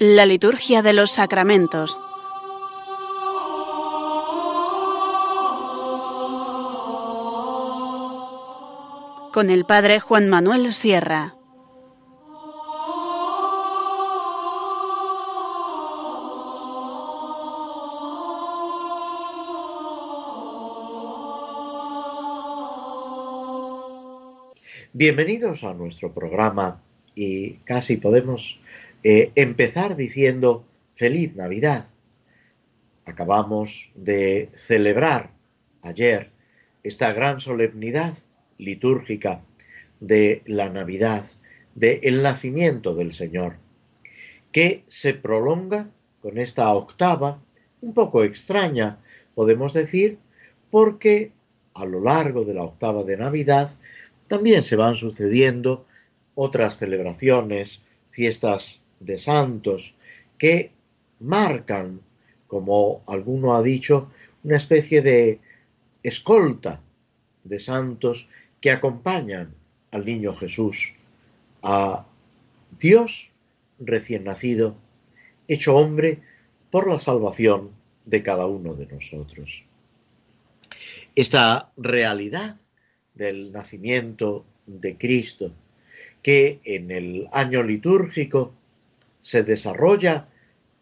La liturgia de los sacramentos. Con el Padre Juan Manuel Sierra. Bienvenidos a nuestro programa y casi podemos eh, empezar diciendo feliz Navidad. Acabamos de celebrar ayer esta gran solemnidad litúrgica de la Navidad, del nacimiento del Señor, que se prolonga con esta octava, un poco extraña, podemos decir, porque a lo largo de la octava de Navidad también se van sucediendo otras celebraciones, fiestas de santos, que marcan, como alguno ha dicho, una especie de escolta de santos que acompañan al niño Jesús, a Dios recién nacido, hecho hombre por la salvación de cada uno de nosotros. Esta realidad del nacimiento de Cristo, que en el año litúrgico se desarrolla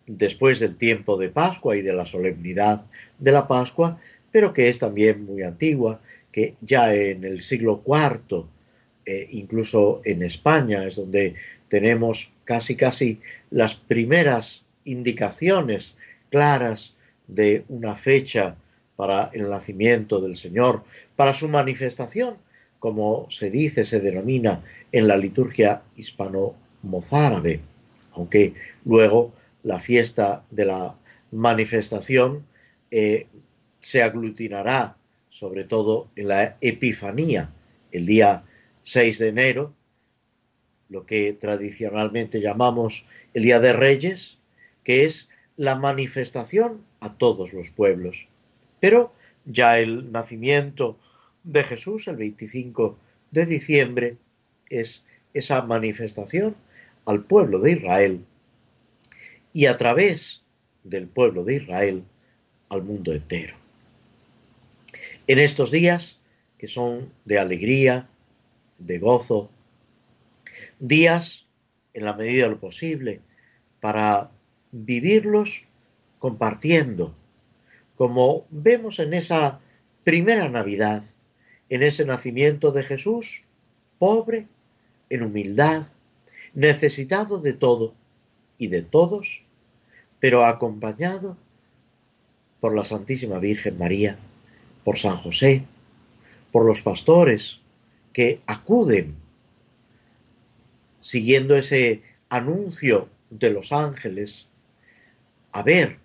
después del tiempo de Pascua y de la solemnidad de la Pascua, pero que es también muy antigua, que ya en el siglo IV, eh, incluso en España, es donde tenemos casi casi las primeras indicaciones claras de una fecha para el nacimiento del Señor, para su manifestación, como se dice, se denomina en la liturgia hispano-mozárabe, aunque luego la fiesta de la manifestación eh, se aglutinará sobre todo en la Epifanía, el día 6 de enero, lo que tradicionalmente llamamos el Día de Reyes, que es la manifestación a todos los pueblos. Pero ya el nacimiento de Jesús, el 25 de diciembre, es esa manifestación al pueblo de Israel y a través del pueblo de Israel al mundo entero. En estos días, que son de alegría, de gozo, días, en la medida de lo posible, para vivirlos compartiendo como vemos en esa primera Navidad, en ese nacimiento de Jesús, pobre, en humildad, necesitado de todo y de todos, pero acompañado por la Santísima Virgen María, por San José, por los pastores que acuden siguiendo ese anuncio de los ángeles a ver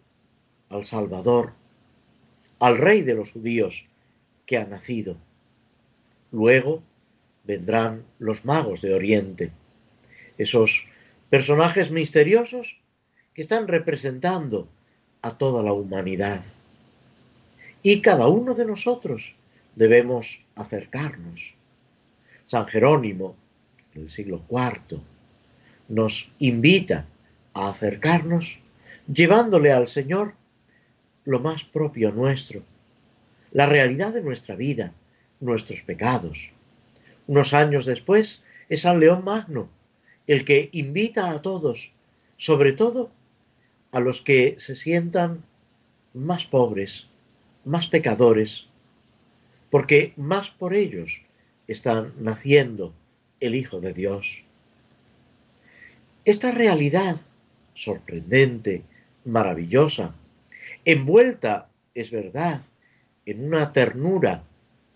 al Salvador al rey de los judíos que ha nacido. Luego vendrán los magos de Oriente, esos personajes misteriosos que están representando a toda la humanidad. Y cada uno de nosotros debemos acercarnos. San Jerónimo, en el siglo IV, nos invita a acercarnos llevándole al Señor lo más propio nuestro, la realidad de nuestra vida, nuestros pecados. Unos años después es San León Magno el que invita a todos, sobre todo a los que se sientan más pobres, más pecadores, porque más por ellos están naciendo el Hijo de Dios. Esta realidad sorprendente, maravillosa, envuelta, es verdad, en una ternura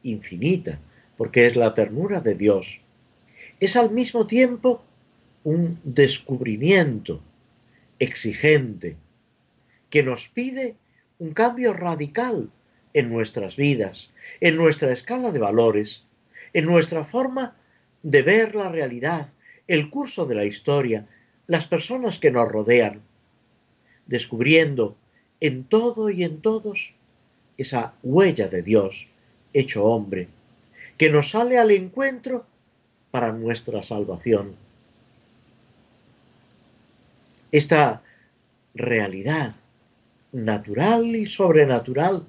infinita, porque es la ternura de Dios, es al mismo tiempo un descubrimiento exigente que nos pide un cambio radical en nuestras vidas, en nuestra escala de valores, en nuestra forma de ver la realidad, el curso de la historia, las personas que nos rodean, descubriendo en todo y en todos esa huella de Dios hecho hombre, que nos sale al encuentro para nuestra salvación. Esta realidad natural y sobrenatural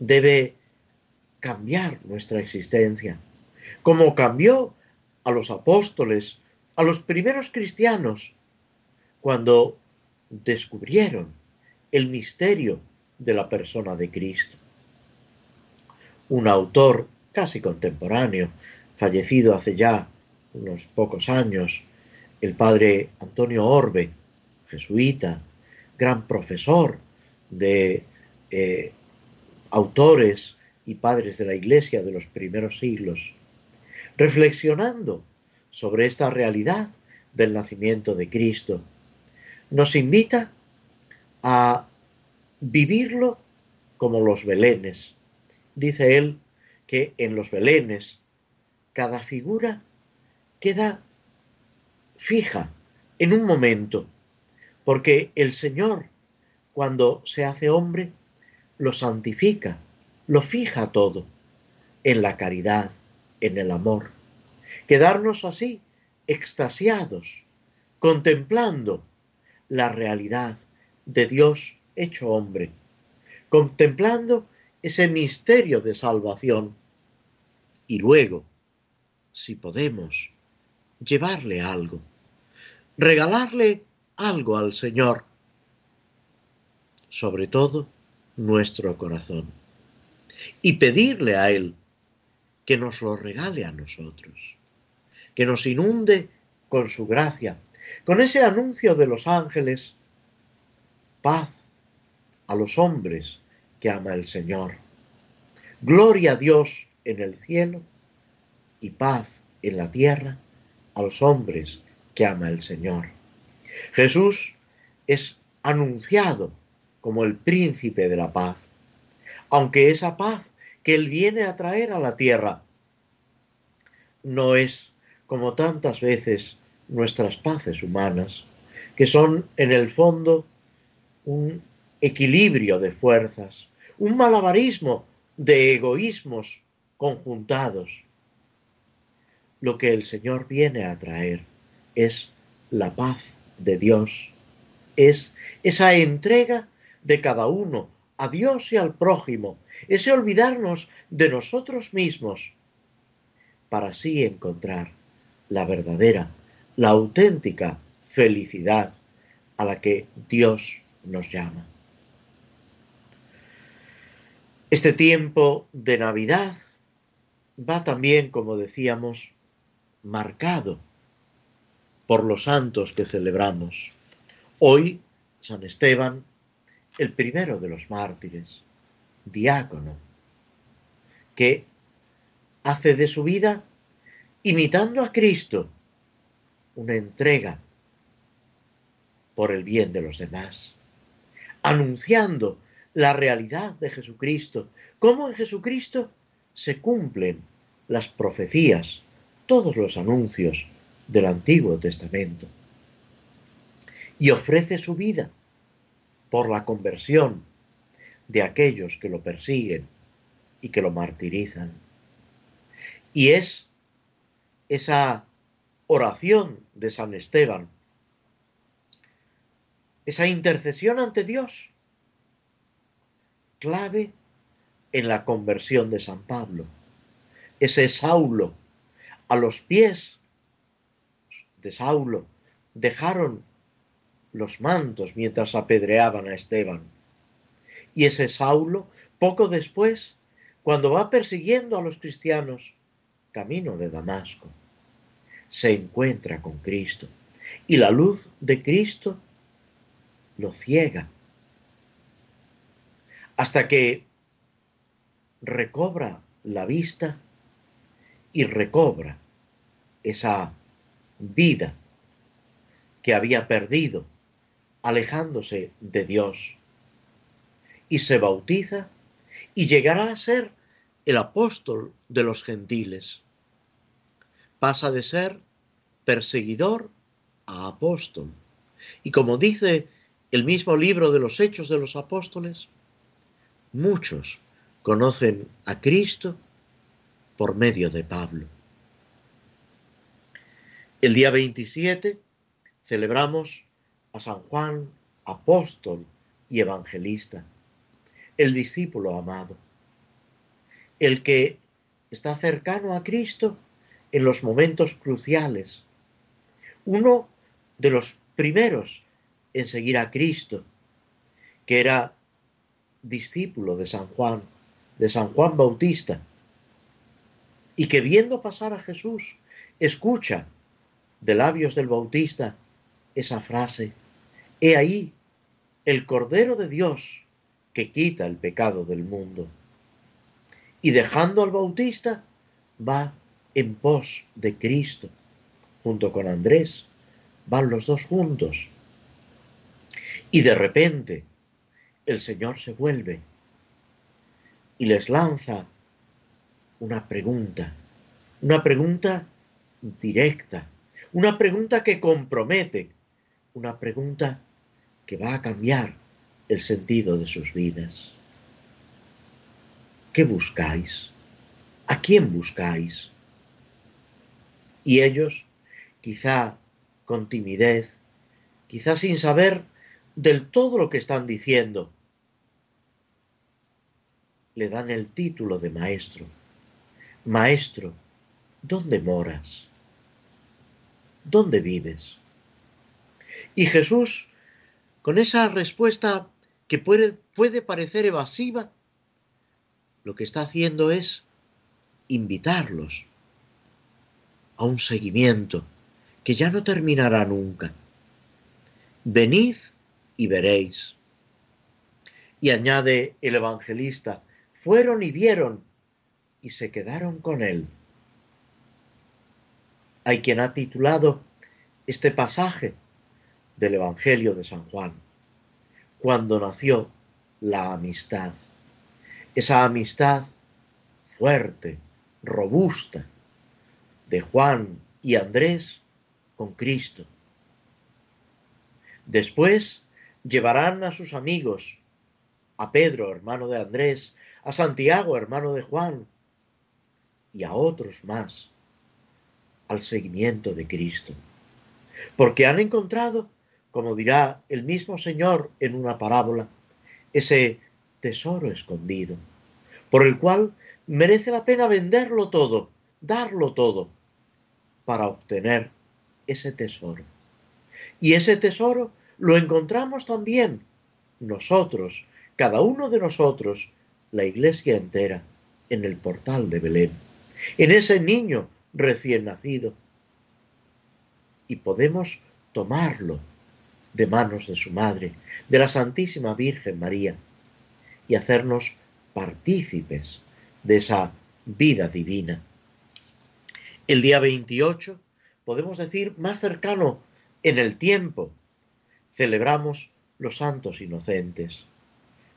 debe cambiar nuestra existencia, como cambió a los apóstoles, a los primeros cristianos, cuando descubrieron el misterio de la persona de Cristo. Un autor casi contemporáneo, fallecido hace ya unos pocos años, el padre Antonio Orbe, jesuita, gran profesor de eh, autores y padres de la Iglesia de los primeros siglos, reflexionando sobre esta realidad del nacimiento de Cristo, nos invita a vivirlo como los belenes. Dice él que en los belenes cada figura queda fija en un momento, porque el Señor, cuando se hace hombre, lo santifica, lo fija todo en la caridad, en el amor. Quedarnos así, extasiados, contemplando la realidad de Dios hecho hombre, contemplando ese misterio de salvación y luego, si podemos, llevarle algo, regalarle algo al Señor, sobre todo nuestro corazón, y pedirle a Él que nos lo regale a nosotros, que nos inunde con su gracia, con ese anuncio de los ángeles, paz a los hombres que ama el Señor, gloria a Dios en el cielo y paz en la tierra a los hombres que ama el Señor. Jesús es anunciado como el príncipe de la paz, aunque esa paz que Él viene a traer a la tierra no es, como tantas veces, nuestras paces humanas, que son en el fondo un equilibrio de fuerzas, un malabarismo de egoísmos conjuntados. Lo que el Señor viene a traer es la paz de Dios, es esa entrega de cada uno a Dios y al prójimo, ese olvidarnos de nosotros mismos para así encontrar la verdadera, la auténtica felicidad a la que Dios nos llama. Este tiempo de Navidad va también, como decíamos, marcado por los santos que celebramos. Hoy, San Esteban, el primero de los mártires, diácono, que hace de su vida, imitando a Cristo, una entrega por el bien de los demás, anunciando la realidad de Jesucristo, cómo en Jesucristo se cumplen las profecías, todos los anuncios del Antiguo Testamento. Y ofrece su vida por la conversión de aquellos que lo persiguen y que lo martirizan. Y es esa oración de San Esteban, esa intercesión ante Dios, clave en la conversión de San Pablo. Ese Saulo, a los pies de Saulo, dejaron los mantos mientras apedreaban a Esteban. Y ese Saulo, poco después, cuando va persiguiendo a los cristianos, camino de Damasco, se encuentra con Cristo. Y la luz de Cristo lo ciega hasta que recobra la vista y recobra esa vida que había perdido alejándose de Dios y se bautiza y llegará a ser el apóstol de los gentiles. Pasa de ser perseguidor a apóstol. Y como dice el mismo libro de los Hechos de los Apóstoles, muchos conocen a Cristo por medio de Pablo. El día 27 celebramos a San Juan, apóstol y evangelista, el discípulo amado, el que está cercano a Cristo en los momentos cruciales, uno de los primeros en seguir a Cristo, que era discípulo de San Juan, de San Juan Bautista, y que viendo pasar a Jesús, escucha de labios del Bautista esa frase, he ahí el Cordero de Dios que quita el pecado del mundo. Y dejando al Bautista, va en pos de Cristo, junto con Andrés, van los dos juntos. Y de repente el Señor se vuelve y les lanza una pregunta, una pregunta directa, una pregunta que compromete, una pregunta que va a cambiar el sentido de sus vidas. ¿Qué buscáis? ¿A quién buscáis? Y ellos, quizá con timidez, quizá sin saber del todo lo que están diciendo, le dan el título de maestro. Maestro, ¿dónde moras? ¿Dónde vives? Y Jesús, con esa respuesta que puede, parecer evasiva, lo que está haciendo es invitarlos a un seguimiento que ya no terminará nunca. Venid y veréis. Y añade el evangelista, fueron y vieron y se quedaron con él. Hay quien ha titulado este pasaje del Evangelio de San Juan, cuando nació la amistad, esa amistad fuerte, robusta, de Juan y Andrés con Cristo. Después llevarán a sus amigos, a Pedro, hermano de Andrés, a Santiago, hermano de Juan, y a otros más, al seguimiento de Cristo. Porque han encontrado, como dirá el mismo Señor en una parábola, ese tesoro escondido, por el cual merece la pena venderlo todo, darlo todo, para obtener ese tesoro. Y ese tesoro lo encontramos también nosotros, cada uno de nosotros, la iglesia entera, en el portal de Belén, en ese niño recién nacido. Y podemos tomarlo de manos de su madre, de la Santísima Virgen María, y hacernos partícipes de esa vida divina. El día 28, podemos decir más cercano en el tiempo, celebramos los santos inocentes,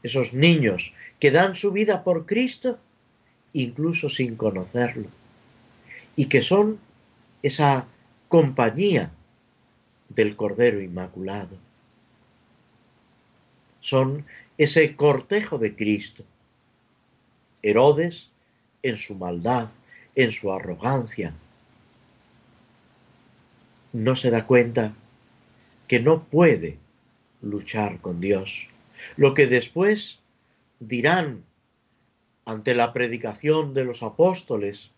esos niños que dan su vida por Cristo incluso sin conocerlo, y que son esa compañía del Cordero Inmaculado. Son ese cortejo de Cristo. Herodes, en su maldad, en su arrogancia, no se da cuenta que no puede luchar con Dios. Lo que después dirán ante la predicación de los apóstoles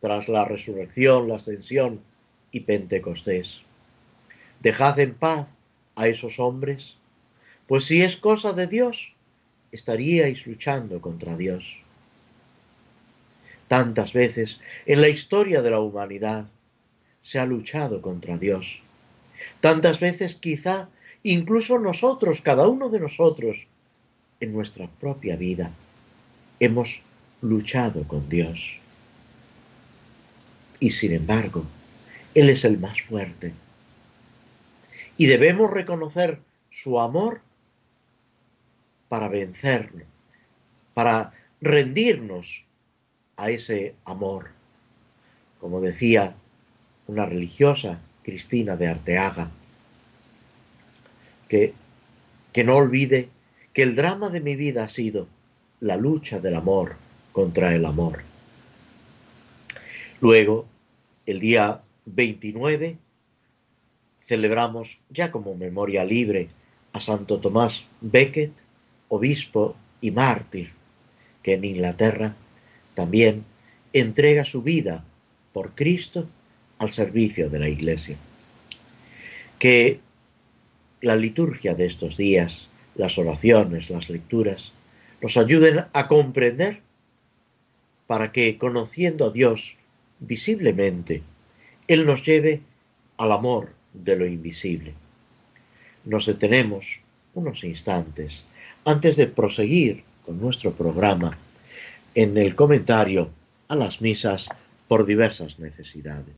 tras la resurrección, la ascensión y Pentecostés. Dejad en paz a esos hombres, pues si es cosa de Dios, estaríais luchando contra Dios. Tantas veces en la historia de la humanidad se ha luchado contra Dios. Tantas veces quizá incluso nosotros, cada uno de nosotros, en nuestra propia vida, hemos luchado con Dios. Y sin embargo, Él es el más fuerte. Y debemos reconocer su amor para vencerlo, para rendirnos a ese amor. Como decía una religiosa, Cristina de Arteaga, que, que no olvide que el drama de mi vida ha sido la lucha del amor contra el amor. Luego, el día 29, celebramos ya como memoria libre a Santo Tomás Becket, obispo y mártir, que en Inglaterra también entrega su vida por Cristo al servicio de la Iglesia. Que la liturgia de estos días, las oraciones, las lecturas, nos ayuden a comprender para que, conociendo a Dios visiblemente, Él nos lleve al amor de lo invisible. Nos detenemos unos instantes antes de proseguir con nuestro programa en el comentario a las misas por diversas necesidades.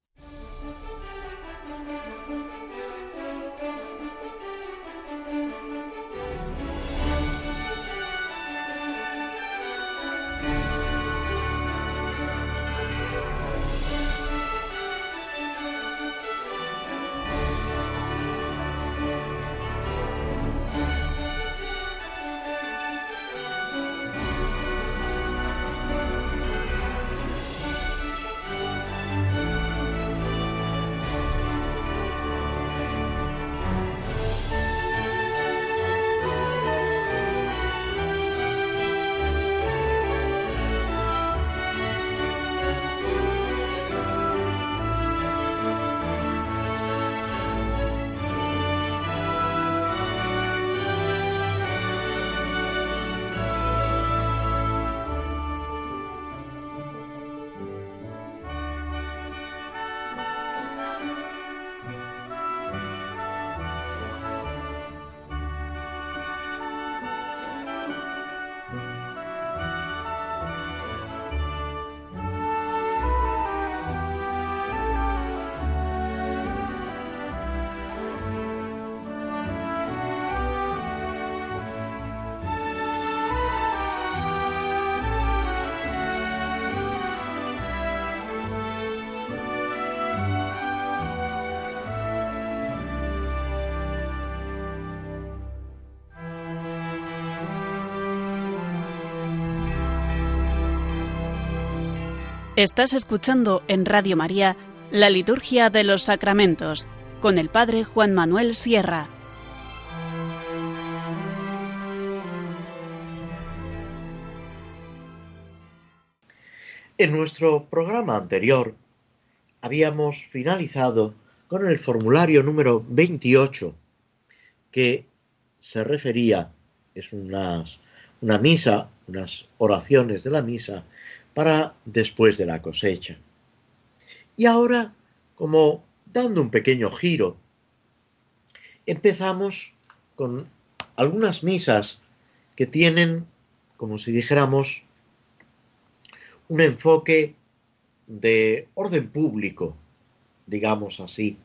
Estás escuchando en Radio María la Liturgia de los Sacramentos con el Padre Juan Manuel Sierra. En nuestro programa anterior habíamos finalizado con el formulario número 28 que se refería, es una misa, unas oraciones de la misa para después de la cosecha. Y ahora, como dando un pequeño giro, empezamos con algunas misas que tienen, como si dijéramos, un enfoque de orden público, digamos así,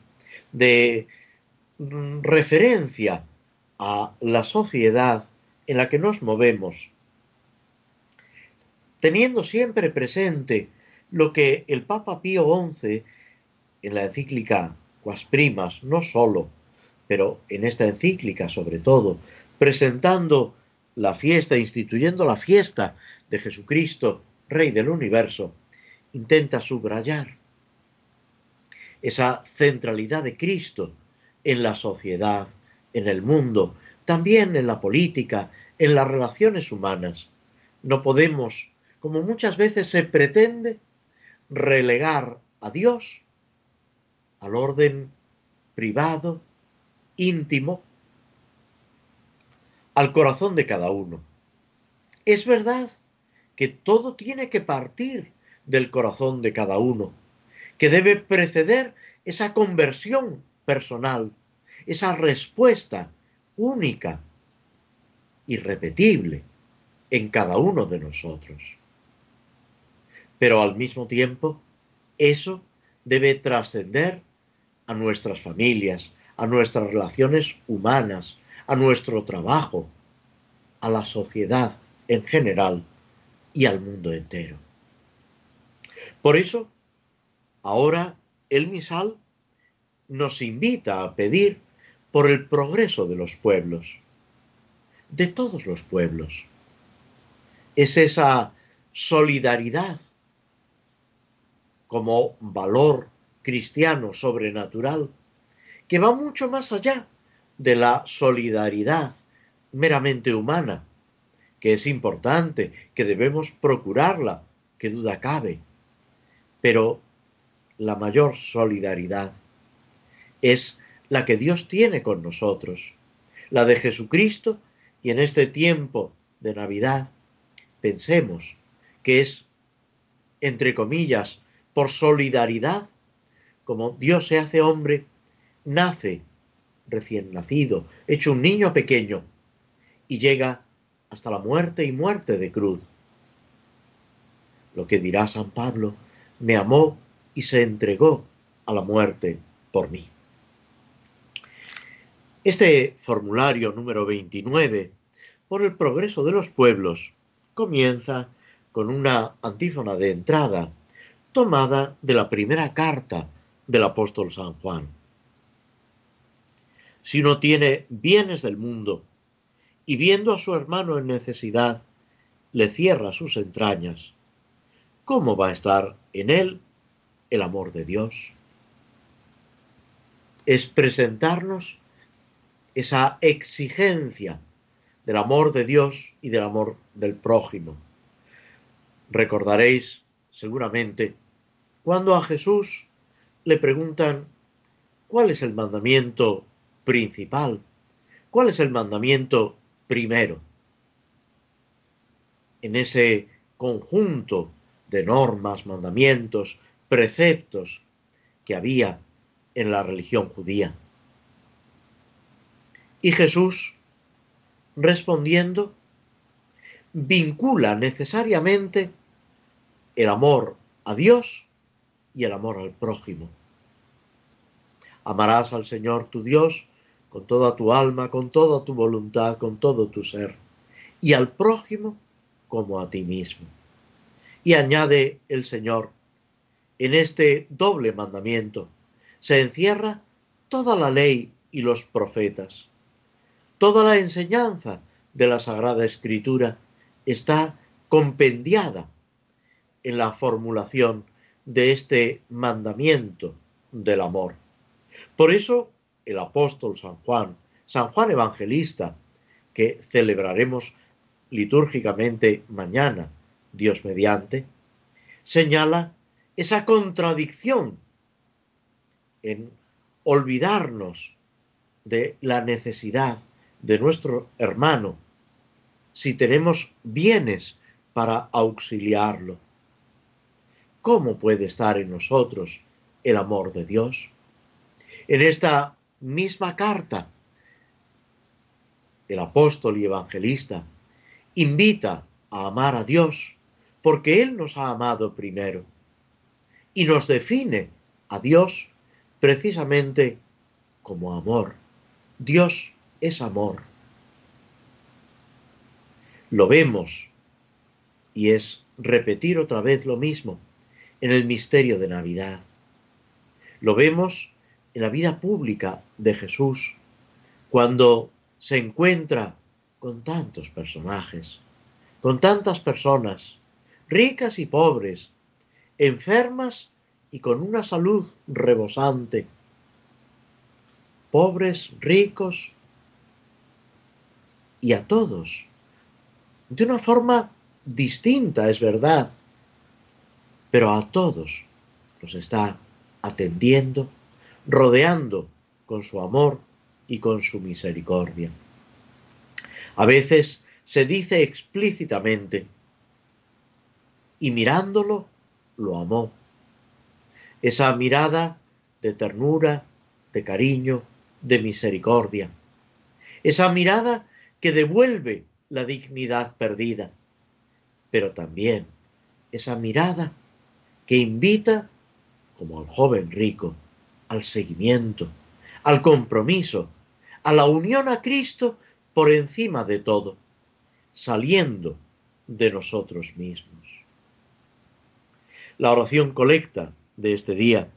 de referencia a la sociedad en la que nos movemos teniendo siempre presente lo que el Papa Pío XI en la encíclica Quas Primas, no solo, pero en esta encíclica sobre todo, presentando la fiesta, instituyendo la fiesta de Jesucristo, Rey del universo, intenta subrayar esa centralidad de Cristo en la sociedad, en el mundo, también en la política, en las relaciones humanas. No podemos como muchas veces se pretende, relegar a Dios al orden privado, íntimo, al corazón de cada uno. Es verdad que todo tiene que partir del corazón de cada uno, que debe preceder esa conversión personal, esa respuesta única, irrepetible en cada uno de nosotros. Pero al mismo tiempo, eso debe trascender a nuestras familias, a nuestras relaciones humanas, a nuestro trabajo, a la sociedad en general y al mundo entero. Por eso, ahora el misal nos invita a pedir por el progreso de los pueblos, de todos los pueblos. Es esa solidaridad como valor cristiano sobrenatural que va mucho más allá de la solidaridad meramente humana, que es importante, que debemos procurarla, que duda cabe. Pero la mayor solidaridad es la que Dios tiene con nosotros, la de Jesucristo, y en este tiempo de Navidad pensemos que es, entre comillas, por solidaridad, como Dios se hace hombre, nace recién nacido, hecho un niño pequeño, y llega hasta la muerte y muerte de cruz. Lo que dirá San Pablo, me amó y se entregó a la muerte por mí. Este formulario número 29, por el progreso de los pueblos, comienza con una antífona de entrada tomada de la primera carta del apóstol San Juan. Si uno tiene bienes del mundo y viendo a su hermano en necesidad, le cierra sus entrañas, ¿cómo va a estar en él el amor de Dios? Es presentarnos esa exigencia del amor de Dios y del amor del prójimo. Recordaréis seguramente cuando a Jesús le preguntan cuál es el mandamiento principal, cuál es el mandamiento primero. En ese conjunto de normas, mandamientos, preceptos que había en la religión judía. Y Jesús respondiendo, vincula necesariamente el amor a Dios y el amor al prójimo. Amarás al Señor tu Dios con toda tu alma, con toda tu voluntad, con todo tu ser, y al prójimo como a ti mismo. Y añade el Señor, en este doble mandamiento se encierra toda la ley y los profetas. Toda la enseñanza de la Sagrada Escritura está compendiada en la formulación de este mandamiento del amor. Por eso el apóstol San Juan, San Juan Evangelista, que celebraremos litúrgicamente mañana, Dios mediante, señala esa contradicción en olvidarnos de la necesidad de nuestro hermano si tenemos bienes para auxiliarlo. ¿Cómo puede estar en nosotros el amor de Dios? En esta misma carta, el apóstol y evangelista invita a amar a Dios porque Él nos ha amado primero y nos define a Dios precisamente como amor. Dios es amor. Lo vemos y es repetir otra vez lo mismo en el misterio de Navidad. Lo vemos en la vida pública de Jesús cuando se encuentra con tantos personajes, con tantas personas, ricas y pobres, enfermas y con una salud rebosante, pobres, ricos, y a todos, de una forma distinta, es verdad, pero a todos los está atendiendo, rodeando con su amor y con su misericordia. A veces se dice explícitamente, y mirándolo, lo amó. Esa mirada de ternura, de cariño, de misericordia. Esa mirada que devuelve la dignidad perdida, pero también esa mirada que invita, como al joven rico, al seguimiento, al compromiso, a la unión a Cristo por encima de todo, saliendo de nosotros mismos. La oración colecta de este día,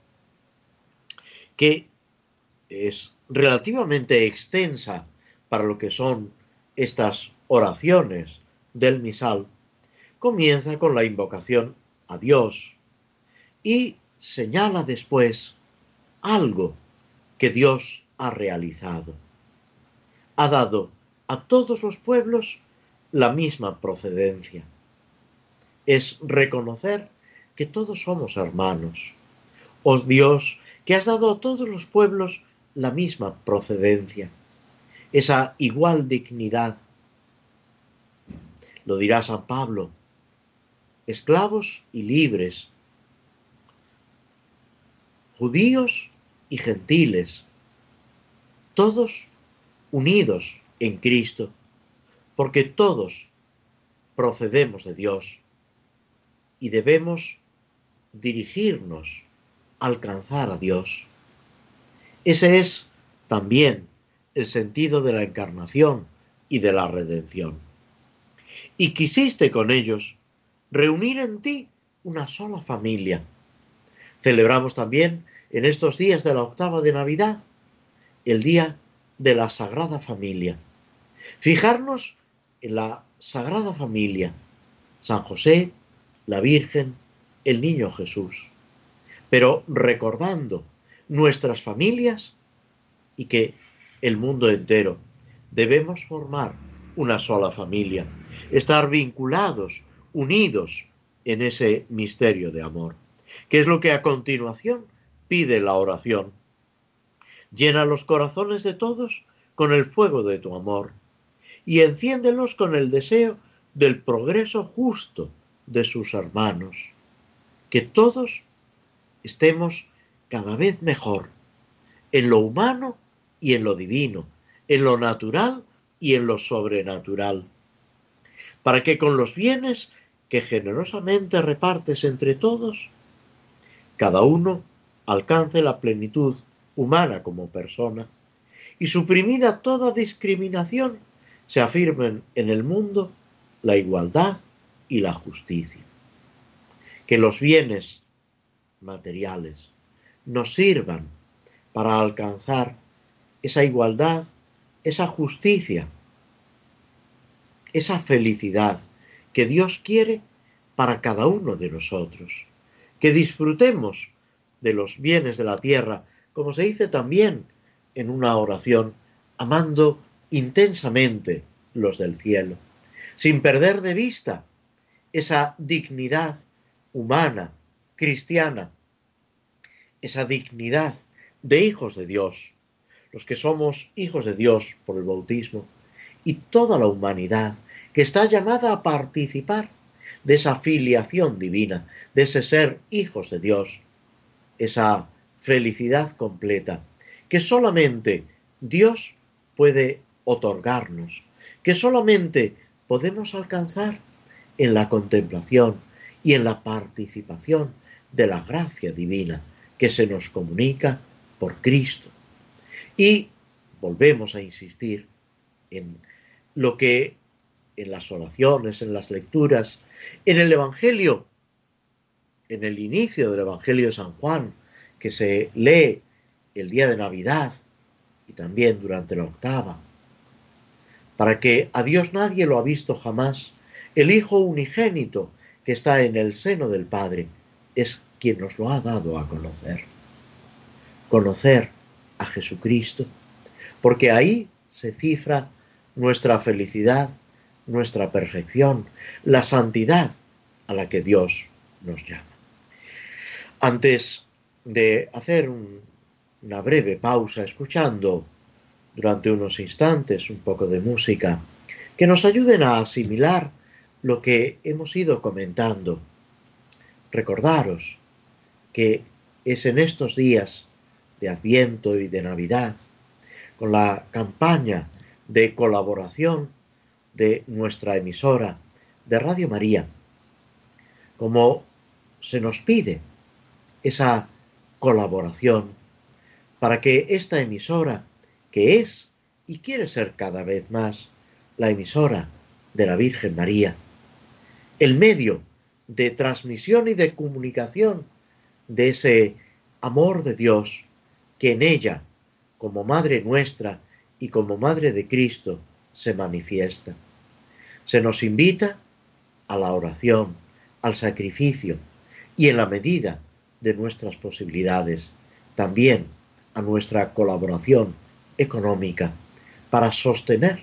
que es relativamente extensa para lo que son estas oraciones del misal, comienza con la invocación a Dios y señala después algo que Dios ha realizado. Ha dado a todos los pueblos la misma procedencia. Es reconocer que todos somos hermanos. Os Dios, que has dado a todos los pueblos la misma procedencia, esa igual dignidad. Lo dirá San Pablo, esclavos y libres, judíos y gentiles, todos unidos en Cristo, porque todos procedemos de Dios y debemos dirigirnos a alcanzar a Dios. Ese es también el sentido de la encarnación y de la redención. Y quisiste con ellos reunir en ti una sola familia. Celebramos también en estos días de la octava de Navidad el día de la Sagrada Familia. Fijarnos en la Sagrada Familia, San José, la Virgen, el Niño Jesús, pero recordando nuestras familias y que el mundo entero debemos formar una sola familia, estar vinculados, unidos en ese misterio de amor, que es lo que a continuación pide la oración. Llena los corazones de todos con el fuego de tu amor y enciéndelos con el deseo del progreso justo de sus hermanos. Que todos estemos cada vez mejor en lo humano y en lo divino, en lo natural y en lo sobrenatural, para que con los bienes que generosamente repartes entre todos, cada uno alcance la plenitud humana como persona y suprimida toda discriminación, se afirmen en el mundo la igualdad y la justicia. Que los bienes materiales nos sirvan para alcanzar esa igualdad, esa justicia, esa felicidad que Dios quiere para cada uno de nosotros. Que disfrutemos de los bienes de la tierra, como se dice también en una oración, amando intensamente los del cielo, sin perder de vista esa dignidad humana, cristiana, esa dignidad de hijos de Dios, los que somos hijos de Dios por el bautismo, y toda la humanidad que está llamada a participar de esa filiación divina, de ese ser hijos de Dios, esa felicidad completa, que solamente Dios puede otorgarnos, que solamente podemos alcanzar en la contemplación y en la participación de la gracia divina que se nos comunica por Cristo. Y volvemos a insistir en lo que en las oraciones, en las lecturas, en el Evangelio, en el inicio del Evangelio de San Juan, que se lee el día de Navidad y también durante la octava, para que a Dios nadie lo ha visto jamás, el Hijo unigénito que está en el seno del Padre es quien nos lo ha dado a conocer. Conocer a Jesucristo, porque ahí se cifra nuestra felicidad nuestra perfección, la santidad a la que Dios nos llama. Antes de hacer una breve pausa escuchando durante unos instantes un poco de música que nos ayuden a asimilar lo que hemos ido comentando, recordaros que es en estos días de Adviento y de Navidad, con la campaña de colaboración de nuestra emisora de Radio María, como se nos pide esa colaboración para que esta emisora, que es y quiere ser cada vez más la emisora de la Virgen María, el medio de transmisión y de comunicación de ese amor de Dios que en ella, como Madre nuestra y como Madre de Cristo, se manifiesta. Se nos invita a la oración, al sacrificio y en la medida de nuestras posibilidades también a nuestra colaboración económica para sostener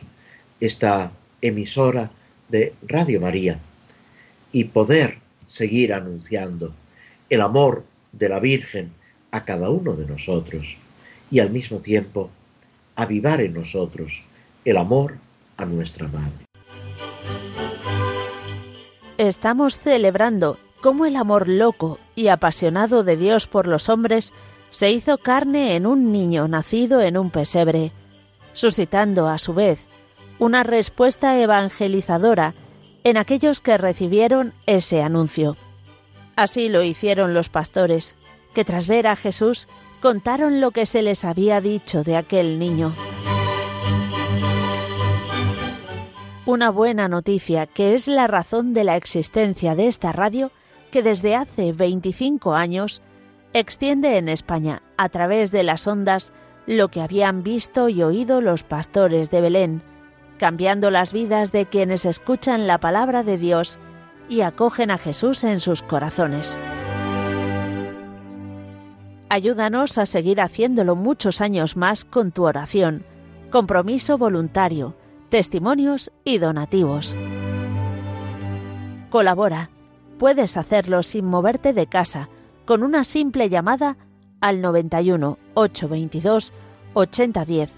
esta emisora de Radio María y poder seguir anunciando el amor de la Virgen a cada uno de nosotros y al mismo tiempo avivar en nosotros el amor a nuestra Madre. Estamos celebrando cómo el amor loco y apasionado de Dios por los hombres se hizo carne en un niño nacido en un pesebre, suscitando a su vez una respuesta evangelizadora en aquellos que recibieron ese anuncio. Así lo hicieron los pastores, que tras ver a Jesús contaron lo que se les había dicho de aquel niño. Una buena noticia que es la razón de la existencia de esta radio que desde hace 25 años extiende en España a través de las ondas lo que habían visto y oído los pastores de Belén, cambiando las vidas de quienes escuchan la palabra de Dios y acogen a Jesús en sus corazones. Ayúdanos a seguir haciéndolo muchos años más con tu oración, compromiso voluntario, testimonios y donativos. Colabora. Puedes hacerlo sin moverte de casa, con una simple llamada al 91 822 8010,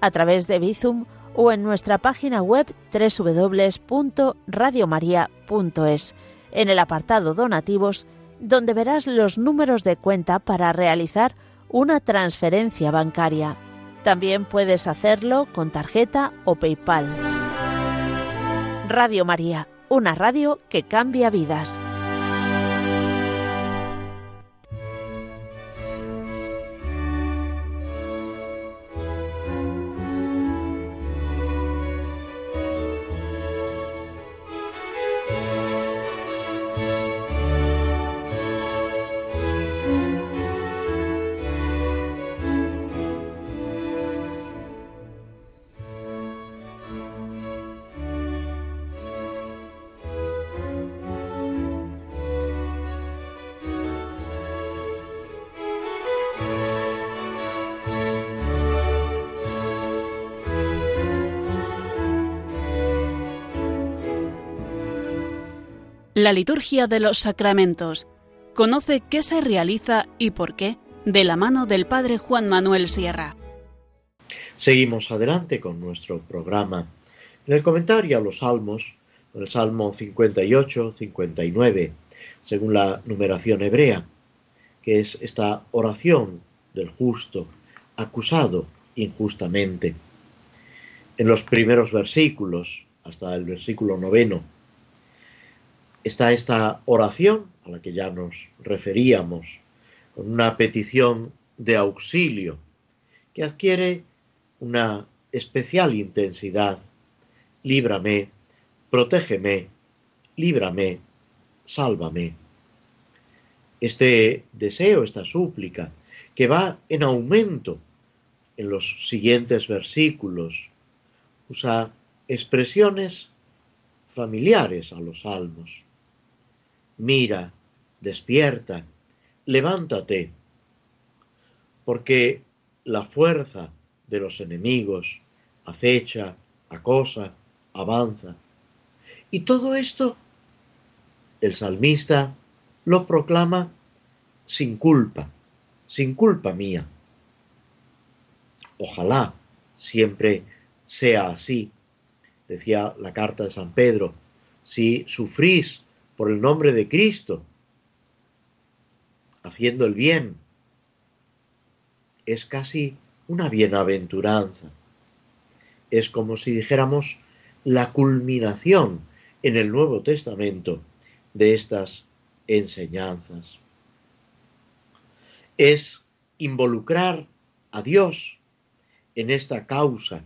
a través de Bizum o en nuestra página web www.radiomaria.es, en el apartado Donativos, donde verás los números de cuenta para realizar una transferencia bancaria. También puedes hacerlo con tarjeta o PayPal. Radio María, una radio que cambia vidas. La liturgia de los sacramentos. Conoce qué se realiza y por qué de la mano del Padre Juan Manuel Sierra. Seguimos adelante con nuestro programa. En el comentario a los salmos, el Salmo 58, 59, según la numeración hebrea, que es esta oración del justo acusado injustamente. En los primeros versículos, hasta el versículo noveno, está esta oración a la que ya nos referíamos, con una petición de auxilio que adquiere una especial intensidad. Líbrame, protégeme, líbrame, sálvame. Este deseo, esta súplica, que va en aumento en los siguientes versículos, usa expresiones familiares a los salmos mira, despierta, levántate, porque la fuerza de los enemigos acecha, acosa, avanza. Y todo esto el salmista lo proclama sin culpa, sin culpa mía. Ojalá siempre sea así, decía la carta de San Pedro, si sufrís por el nombre de Cristo, haciendo el bien. Es casi una bienaventuranza. Es como si dijéramos la culminación en el Nuevo Testamento de estas enseñanzas. Es involucrar a Dios en esta causa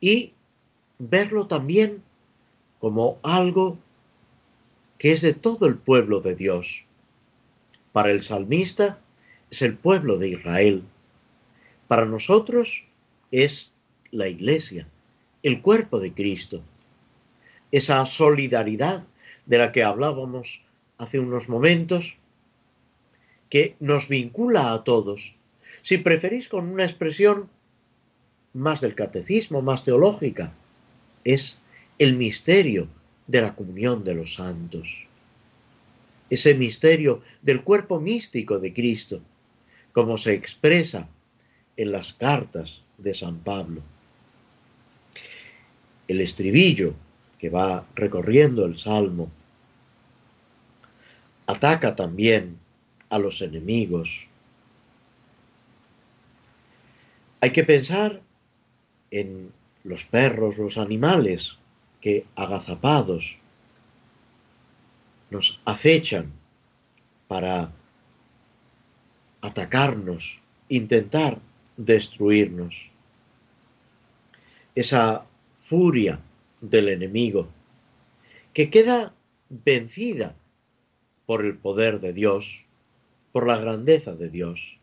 y verlo también como algo que es de todo el pueblo de Dios. Para el salmista es el pueblo de Israel. Para nosotros es la iglesia, el cuerpo de Cristo. Esa solidaridad de la que hablábamos hace unos momentos que nos vincula a todos. Si preferís con una expresión más del catecismo, más teológica, es el misterio de la comunión de los santos. Ese misterio del cuerpo místico de Cristo, como se expresa en las cartas de San Pablo. El estribillo que va recorriendo el Salmo ataca también a los enemigos. Hay que pensar en los perros, los animales que agazapados nos acechan para atacarnos, intentar destruirnos. Esa furia del enemigo que queda vencida por el poder de Dios, por la grandeza de Dios.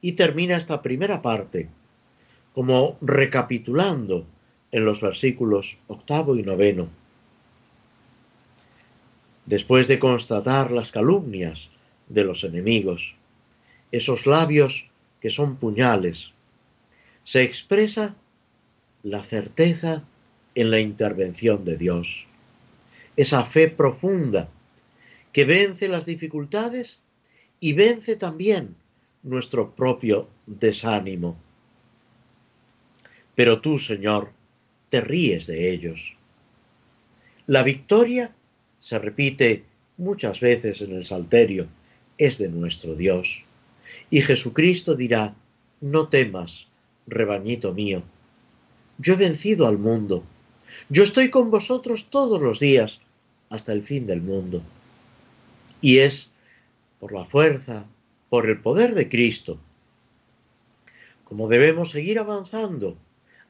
Y termina esta primera parte como recapitulando en los versículos octavo y noveno. Después de constatar las calumnias de los enemigos, esos labios que son puñales, se expresa la certeza en la intervención de Dios, esa fe profunda que vence las dificultades y vence también nuestro propio desánimo. Pero tú, Señor, te ríes de ellos. La victoria, se repite muchas veces en el Salterio, es de nuestro Dios. Y Jesucristo dirá, no temas, rebañito mío, yo he vencido al mundo, yo estoy con vosotros todos los días hasta el fin del mundo. Y es por la fuerza, por el poder de Cristo, como debemos seguir avanzando,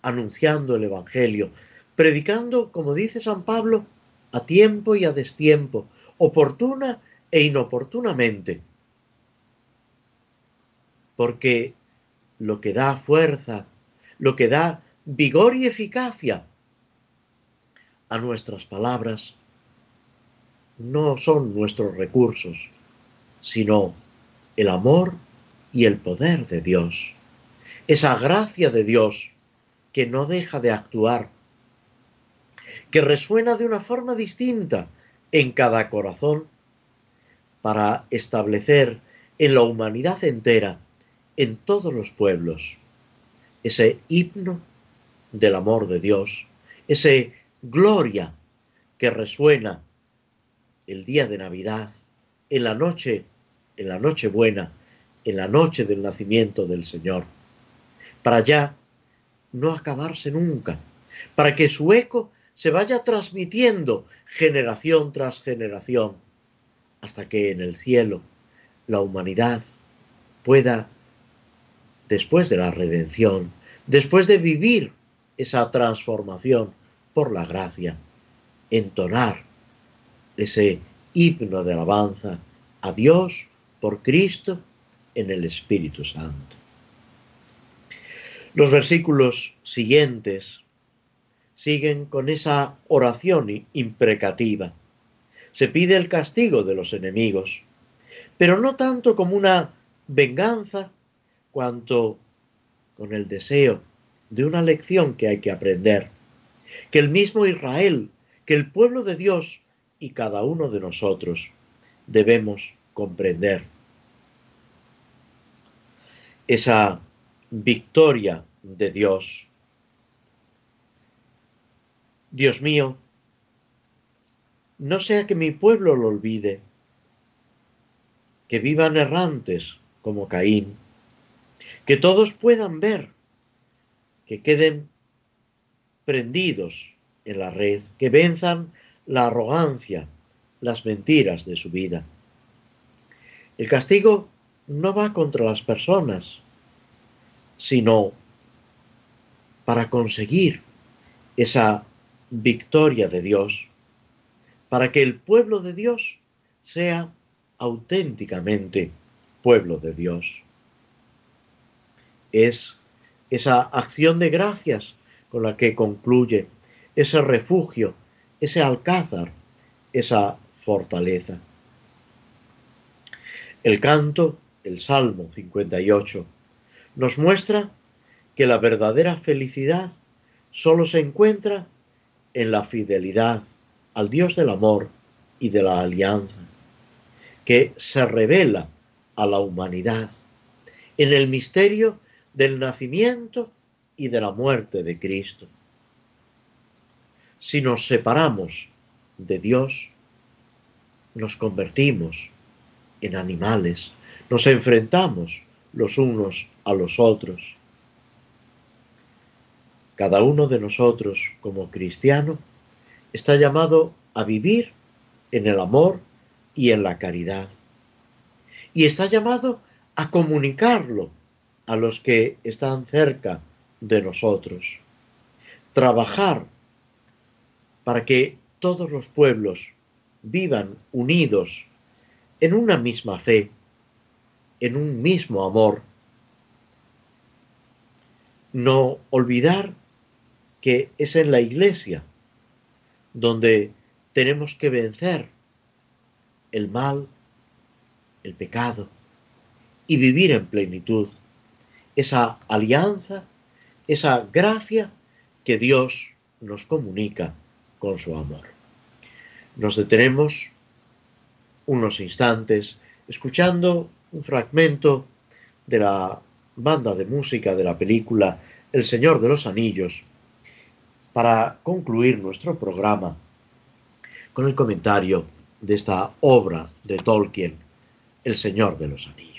anunciando el Evangelio, predicando, como dice San Pablo, a tiempo y a destiempo, oportuna e inoportunamente. Porque lo que da fuerza, lo que da vigor y eficacia a nuestras palabras, no son nuestros recursos, sino el amor y el poder de Dios, esa gracia de Dios que no deja de actuar, que resuena de una forma distinta en cada corazón para establecer en la humanidad entera, en todos los pueblos, ese himno del amor de Dios, ese gloria que resuena el día de Navidad, en la noche, en la noche buena, en la noche del nacimiento del Señor, para ya no acabarse nunca, para que su eco se vaya transmitiendo generación tras generación, hasta que en el cielo la humanidad pueda, después de la redención, después de vivir esa transformación por la gracia, entonar ese himno de alabanza a Dios por Cristo en el Espíritu Santo. Los versículos siguientes siguen con esa oración imprecativa. Se pide el castigo de los enemigos, pero no tanto como una venganza, cuanto con el deseo de una lección que hay que aprender, que el mismo Israel, que el pueblo de Dios y cada uno de nosotros debemos comprender. Esa victoria de Dios. Dios mío, no sea que mi pueblo lo olvide, que vivan errantes como Caín, que todos puedan ver, que queden prendidos en la red, que venzan la arrogancia, las mentiras de su vida. El castigo no va contra las personas, sino para conseguir esa victoria de Dios, para que el pueblo de Dios sea auténticamente pueblo de Dios. Es esa acción de gracias con la que concluye ese refugio, ese alcázar, esa fortaleza. El canto, el Salmo 58, nos muestra que la verdadera felicidad solo se encuentra en la fidelidad al Dios del amor y de la alianza, que se revela a la humanidad en el misterio del nacimiento y de la muerte de Cristo. Si nos separamos de Dios, nos convertimos en animales, nos enfrentamos los unos a los otros. Cada uno de nosotros como cristiano está llamado a vivir en el amor y en la caridad. Y está llamado a comunicarlo a los que están cerca de nosotros. Trabajar para que todos los pueblos vivan unidos en una misma fe, en un mismo amor. No olvidar que es en la iglesia donde tenemos que vencer el mal, el pecado y vivir en plenitud esa alianza, esa gracia que Dios nos comunica con su amor. Nos detenemos unos instantes escuchando un fragmento de la banda de música de la película El Señor de los Anillos para concluir nuestro programa con el comentario de esta obra de Tolkien, El Señor de los Anillos.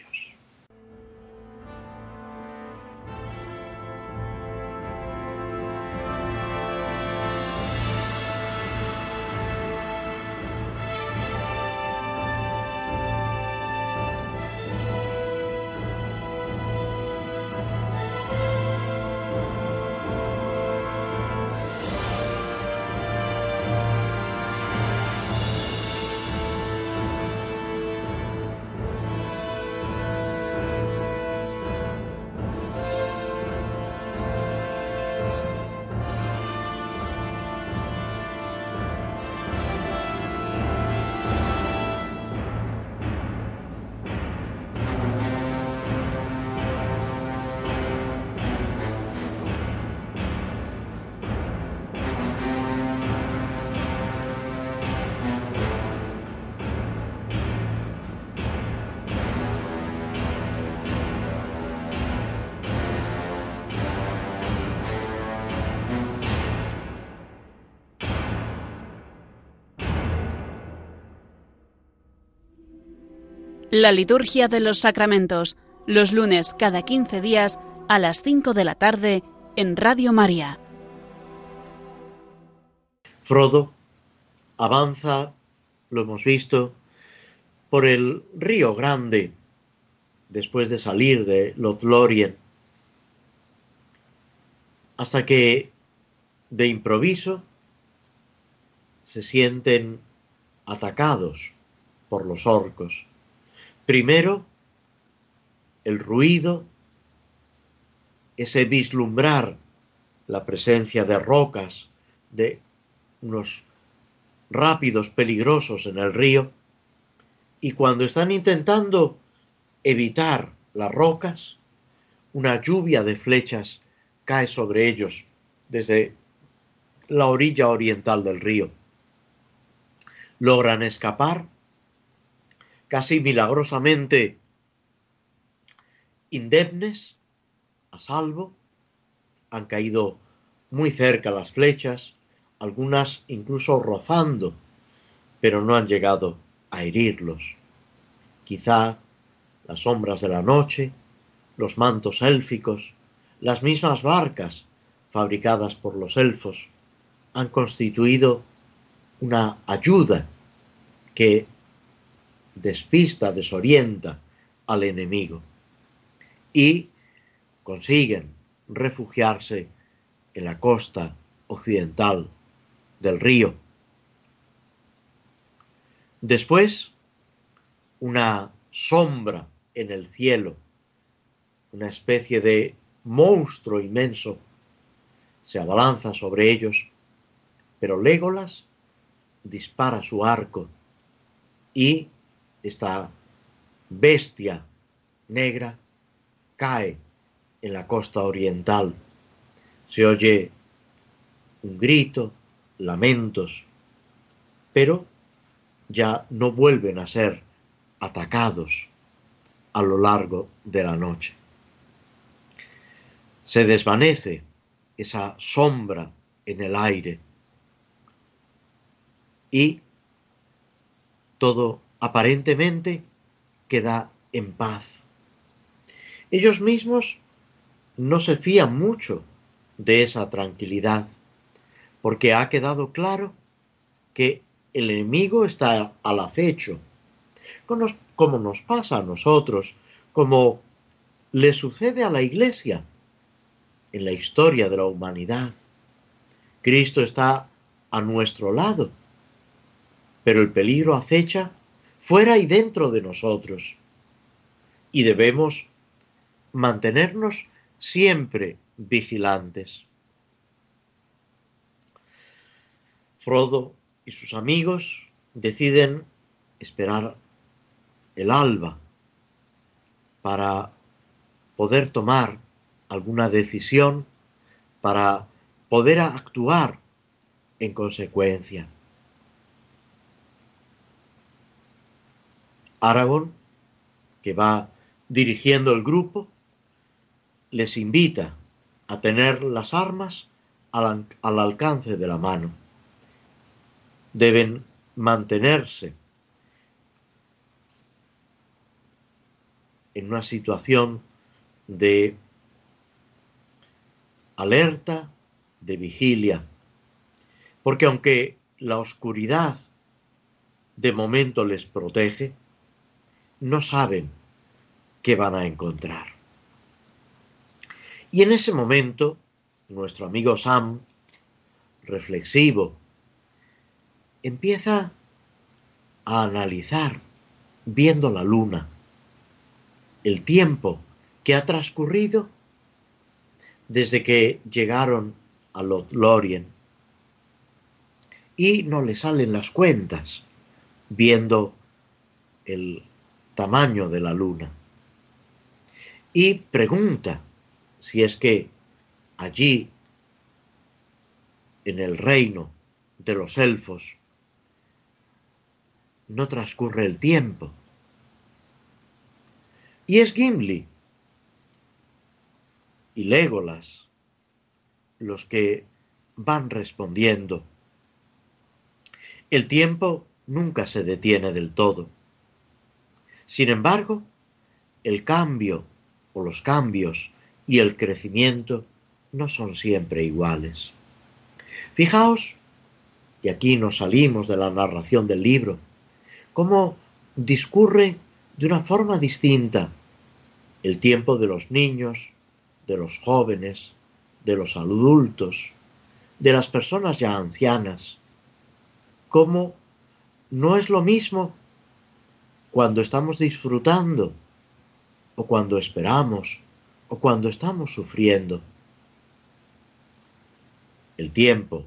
La liturgia de los sacramentos, los lunes cada 15 días a las 5 de la tarde en Radio María. Frodo avanza, lo hemos visto, por el río Grande después de salir de Lothlorien, hasta que de improviso se sienten atacados por los orcos. Primero, el ruido, ese vislumbrar la presencia de rocas, de unos rápidos peligrosos en el río, y cuando están intentando evitar las rocas, una lluvia de flechas cae sobre ellos desde la orilla oriental del río. Logran escapar casi milagrosamente indemnes, a salvo, han caído muy cerca las flechas, algunas incluso rozando, pero no han llegado a herirlos. Quizá las sombras de la noche, los mantos élficos, las mismas barcas fabricadas por los elfos han constituido una ayuda que despista, desorienta al enemigo y consiguen refugiarse en la costa occidental del río. Después, una sombra en el cielo, una especie de monstruo inmenso, se abalanza sobre ellos, pero Légolas dispara su arco y esta bestia negra cae en la costa oriental. Se oye un grito, lamentos, pero ya no vuelven a ser atacados a lo largo de la noche. Se desvanece esa sombra en el aire y todo aparentemente queda en paz. Ellos mismos no se fían mucho de esa tranquilidad, porque ha quedado claro que el enemigo está al acecho, como nos pasa a nosotros, como le sucede a la iglesia en la historia de la humanidad. Cristo está a nuestro lado, pero el peligro acecha fuera y dentro de nosotros. Y debemos mantenernos siempre vigilantes. Frodo y sus amigos deciden esperar el alba para poder tomar alguna decisión, para poder actuar en consecuencia. Aragón, que va dirigiendo el grupo, les invita a tener las armas al, al alcance de la mano. Deben mantenerse en una situación de alerta, de vigilia, porque aunque la oscuridad de momento les protege, no saben qué van a encontrar. Y en ese momento, nuestro amigo Sam, reflexivo, empieza a analizar, viendo la luna, el tiempo que ha transcurrido desde que llegaron a Lothlorien y no le salen las cuentas viendo el tamaño de la luna. Y pregunta si es que allí, en el reino de los elfos, no transcurre el tiempo. Y es Gimli y Legolas los que van respondiendo. El tiempo nunca se detiene del todo. Sin embargo, el cambio o los cambios y el crecimiento no son siempre iguales. Fijaos, y aquí nos salimos de la narración del libro, cómo discurre de una forma distinta el tiempo de los niños, de los jóvenes, de los adultos, de las personas ya ancianas, cómo no es lo mismo cuando estamos disfrutando o cuando esperamos o cuando estamos sufriendo. El tiempo,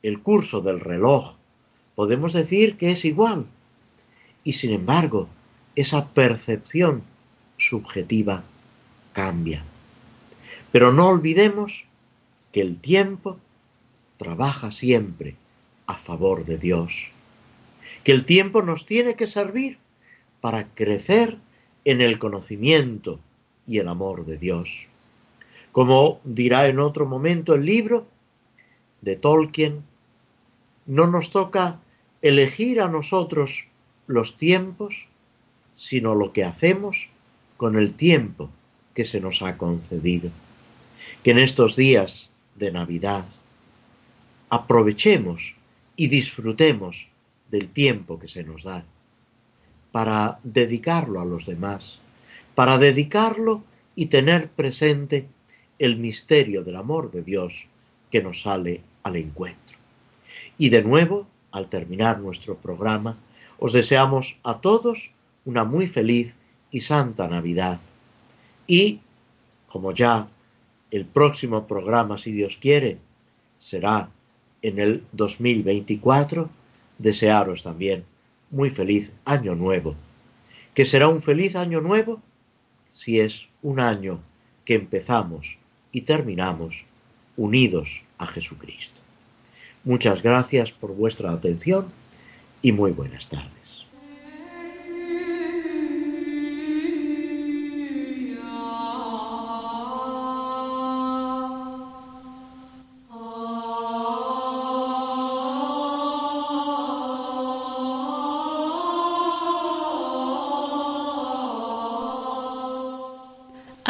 el curso del reloj, podemos decir que es igual. Y sin embargo, esa percepción subjetiva cambia. Pero no olvidemos que el tiempo trabaja siempre a favor de Dios. Que el tiempo nos tiene que servir para crecer en el conocimiento y el amor de Dios. Como dirá en otro momento el libro de Tolkien, no nos toca elegir a nosotros los tiempos, sino lo que hacemos con el tiempo que se nos ha concedido. Que en estos días de Navidad aprovechemos y disfrutemos del tiempo que se nos da para dedicarlo a los demás, para dedicarlo y tener presente el misterio del amor de Dios que nos sale al encuentro. Y de nuevo, al terminar nuestro programa, os deseamos a todos una muy feliz y santa Navidad. Y, como ya el próximo programa, si Dios quiere, será en el 2024, desearos también muy feliz año nuevo que será un feliz año nuevo si es un año que empezamos y terminamos unidos a Jesucristo. Muchas gracias por vuestra atención y muy buenas tardes.